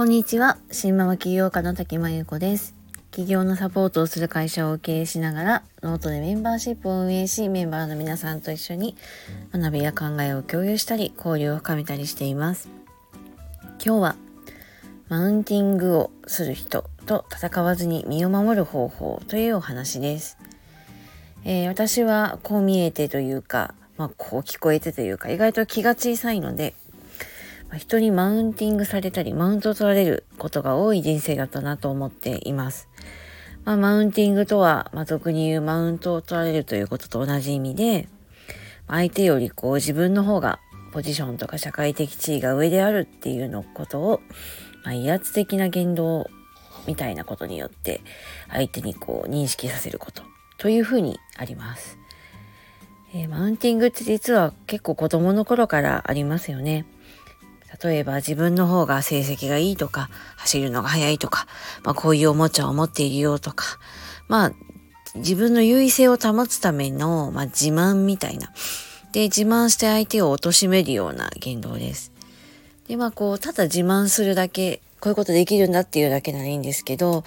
こんにちは。新ママ起業家の滝真由子です。起業のサポートをする会社を経営しながら、ノートでメンバーシップを運営し、メンバーの皆さんと一緒に学びや考えを共有したり、交流を深めたりしています。今日は、マウンティングをする人と戦わずに身を守る方法というお話です。えー私はこう見えてというか、まあ、こう聞こえてというか、意外と気が小さいので、ま人にマウンティングされたり、マウントを取られることが多い人生だったなと思っています。まあ、マウンティングとは、まあ、俗に言うマウントを取られるということと同じ意味で、相手よりこう自分の方がポジションとか社会的地位が上であるっていうのことを、まあ、威圧的な言動みたいなことによって相手にこう認識させることというふうにあります。えーマウンティングって実は結構子供の頃からありますよね。例えば自分の方が成績がいいとか、走るのが速いとか、まあこういうおもちゃを持っているよとか、まあ自分の優位性を保つための、まあ、自慢みたいな。で、自慢して相手を貶めるような言動です。で、まあこう、ただ自慢するだけ、こういうことできるんだっていうだけならいいんですけど、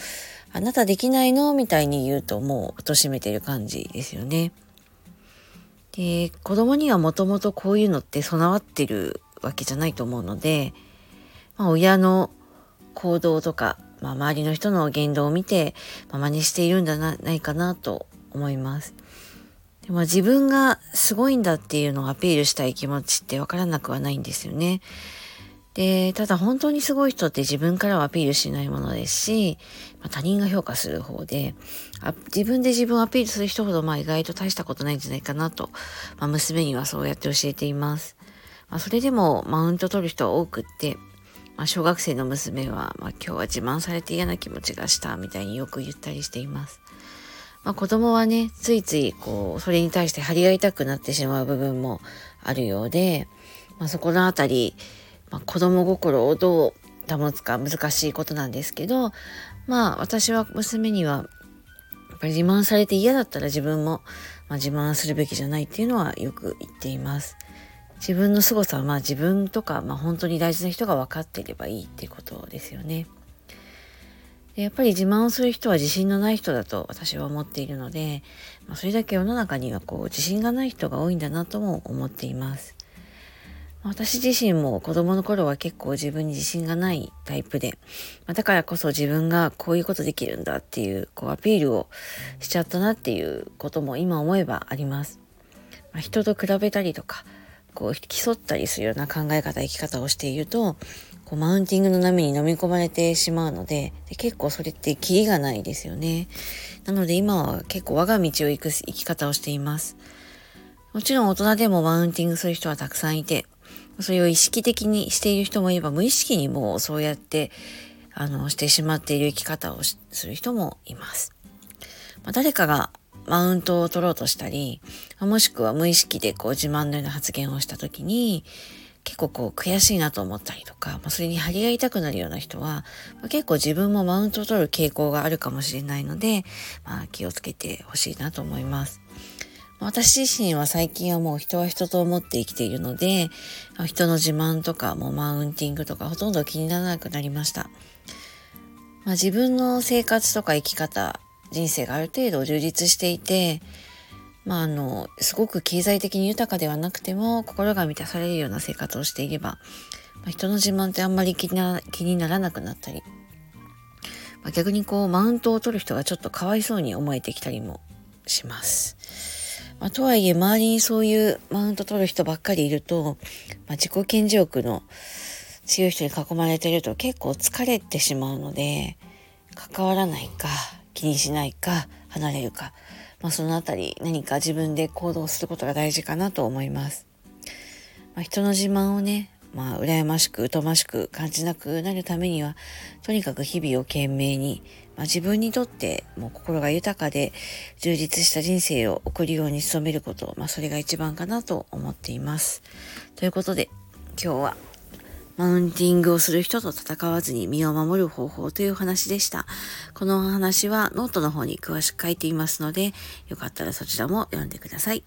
あなたできないのみたいに言うともう貶めてる感じですよね。で、子供にはもともとこういうのって備わってるわけじゃないと思うので、まあ、親の行動とか、まあ、周りの人の言動を見て、まあ、真似しているんじゃなないかなと思います。でも自分がすごいんだっていうのをアピールしたい気持ちってわからなくはないんですよね。で、ただ本当にすごい人って自分からはアピールしないものですし、まあ、他人が評価する方であ、自分で自分をアピールする人ほどまあ意外と大したことないんじゃないかなと、まあ、娘にはそうやって教えています。まあ、それでもマウント取る人は多くって、まあ、小学生の娘は、まあ、今日は自慢されて嫌な気持ちがしたみたいによく言ったりしています。まあ、子供はね、ついついこう、それに対して張り合いたくなってしまう部分もあるようで、まあ、そこのあたり、まあ、子供心をどう保つか難しいことなんですけど、まあ私は娘には、やっぱり自慢されて嫌だったら自分も、まあ、自慢するべきじゃないっていうのはよく言っています。自分の凄さはまあ自分とか、まあ、本当に大事な人が分かっていればいいってことですよね。やっぱり自慢をする人は自信のない人だと私は思っているので、まあ、それだけ世の中にはこう自信がない人が多いんだなとも思っています。私自身も子供の頃は結構自分に自信がないタイプで、まだからこそ自分がこういうことできるんだっていうこうアピールをしちゃったなっていうことも今思えばあります。まあ、人と比べたりとか、こう競ったりするような考え方、生き方をしていると、こうマウンティングの波に飲み込まれてしまうのでで結構それってキリがないですよね。なので今は結構我が道を行く生き方をしています。もちろん大人でもマウンティングする人はたくさんいて、それを意識的にしている人もいれば、無意識にもうそうやって、あの、してしまっている生き方をする人もいます。まあ、誰かがマウントを取ろうとしたり、もしくは無意識でこう自慢のような発言をしたときに、結構こう悔しいなと思ったりとか、まあ、それに張り合いたくなるような人は、まあ、結構自分もマウントを取る傾向があるかもしれないので、まあ、気をつけてほしいなと思います。私自身は最近はもう人は人と思って生きているので、人の自慢とかもうマウンティングとかほとんど気にならなくなりました。まあ、自分の生活とか生き方、人生がある程度充実していて、まああの、すごく経済的に豊かではなくても心が満たされるような生活をしていれば、まあ、人の自慢ってあんまり気にな気にならなくなったり、まあ、逆にこうマウントを取る人がちょっとかわいそうに思えてきたりもします。まあ、とはいえ周りにそういうマウント取る人ばっかりいると、まあ、自己顕示欲の強い人に囲まれてると結構疲れてしまうので関わらないか気にしないか離れるか、まあ、そのあたり何か自分で行動することが大事かなと思います。まあ、人の自慢をねまあ、羨ましく、疎ましく感じなくなるためには、とにかく日々を懸命に、まあ、自分にとってもう心が豊かで充実した人生を送るように努めること、まあ、それが一番かなと思っています。ということで、今日は、マウンティングをする人と戦わずに身を守る方法という話でした。このお話はノートの方に詳しく書いていますので、よかったらそちらも読んでください。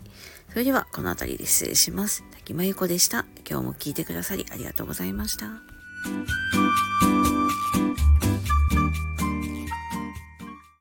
それではこの辺りで失礼します。滝真由子でした。今日も聞いてくださりありがとうございました。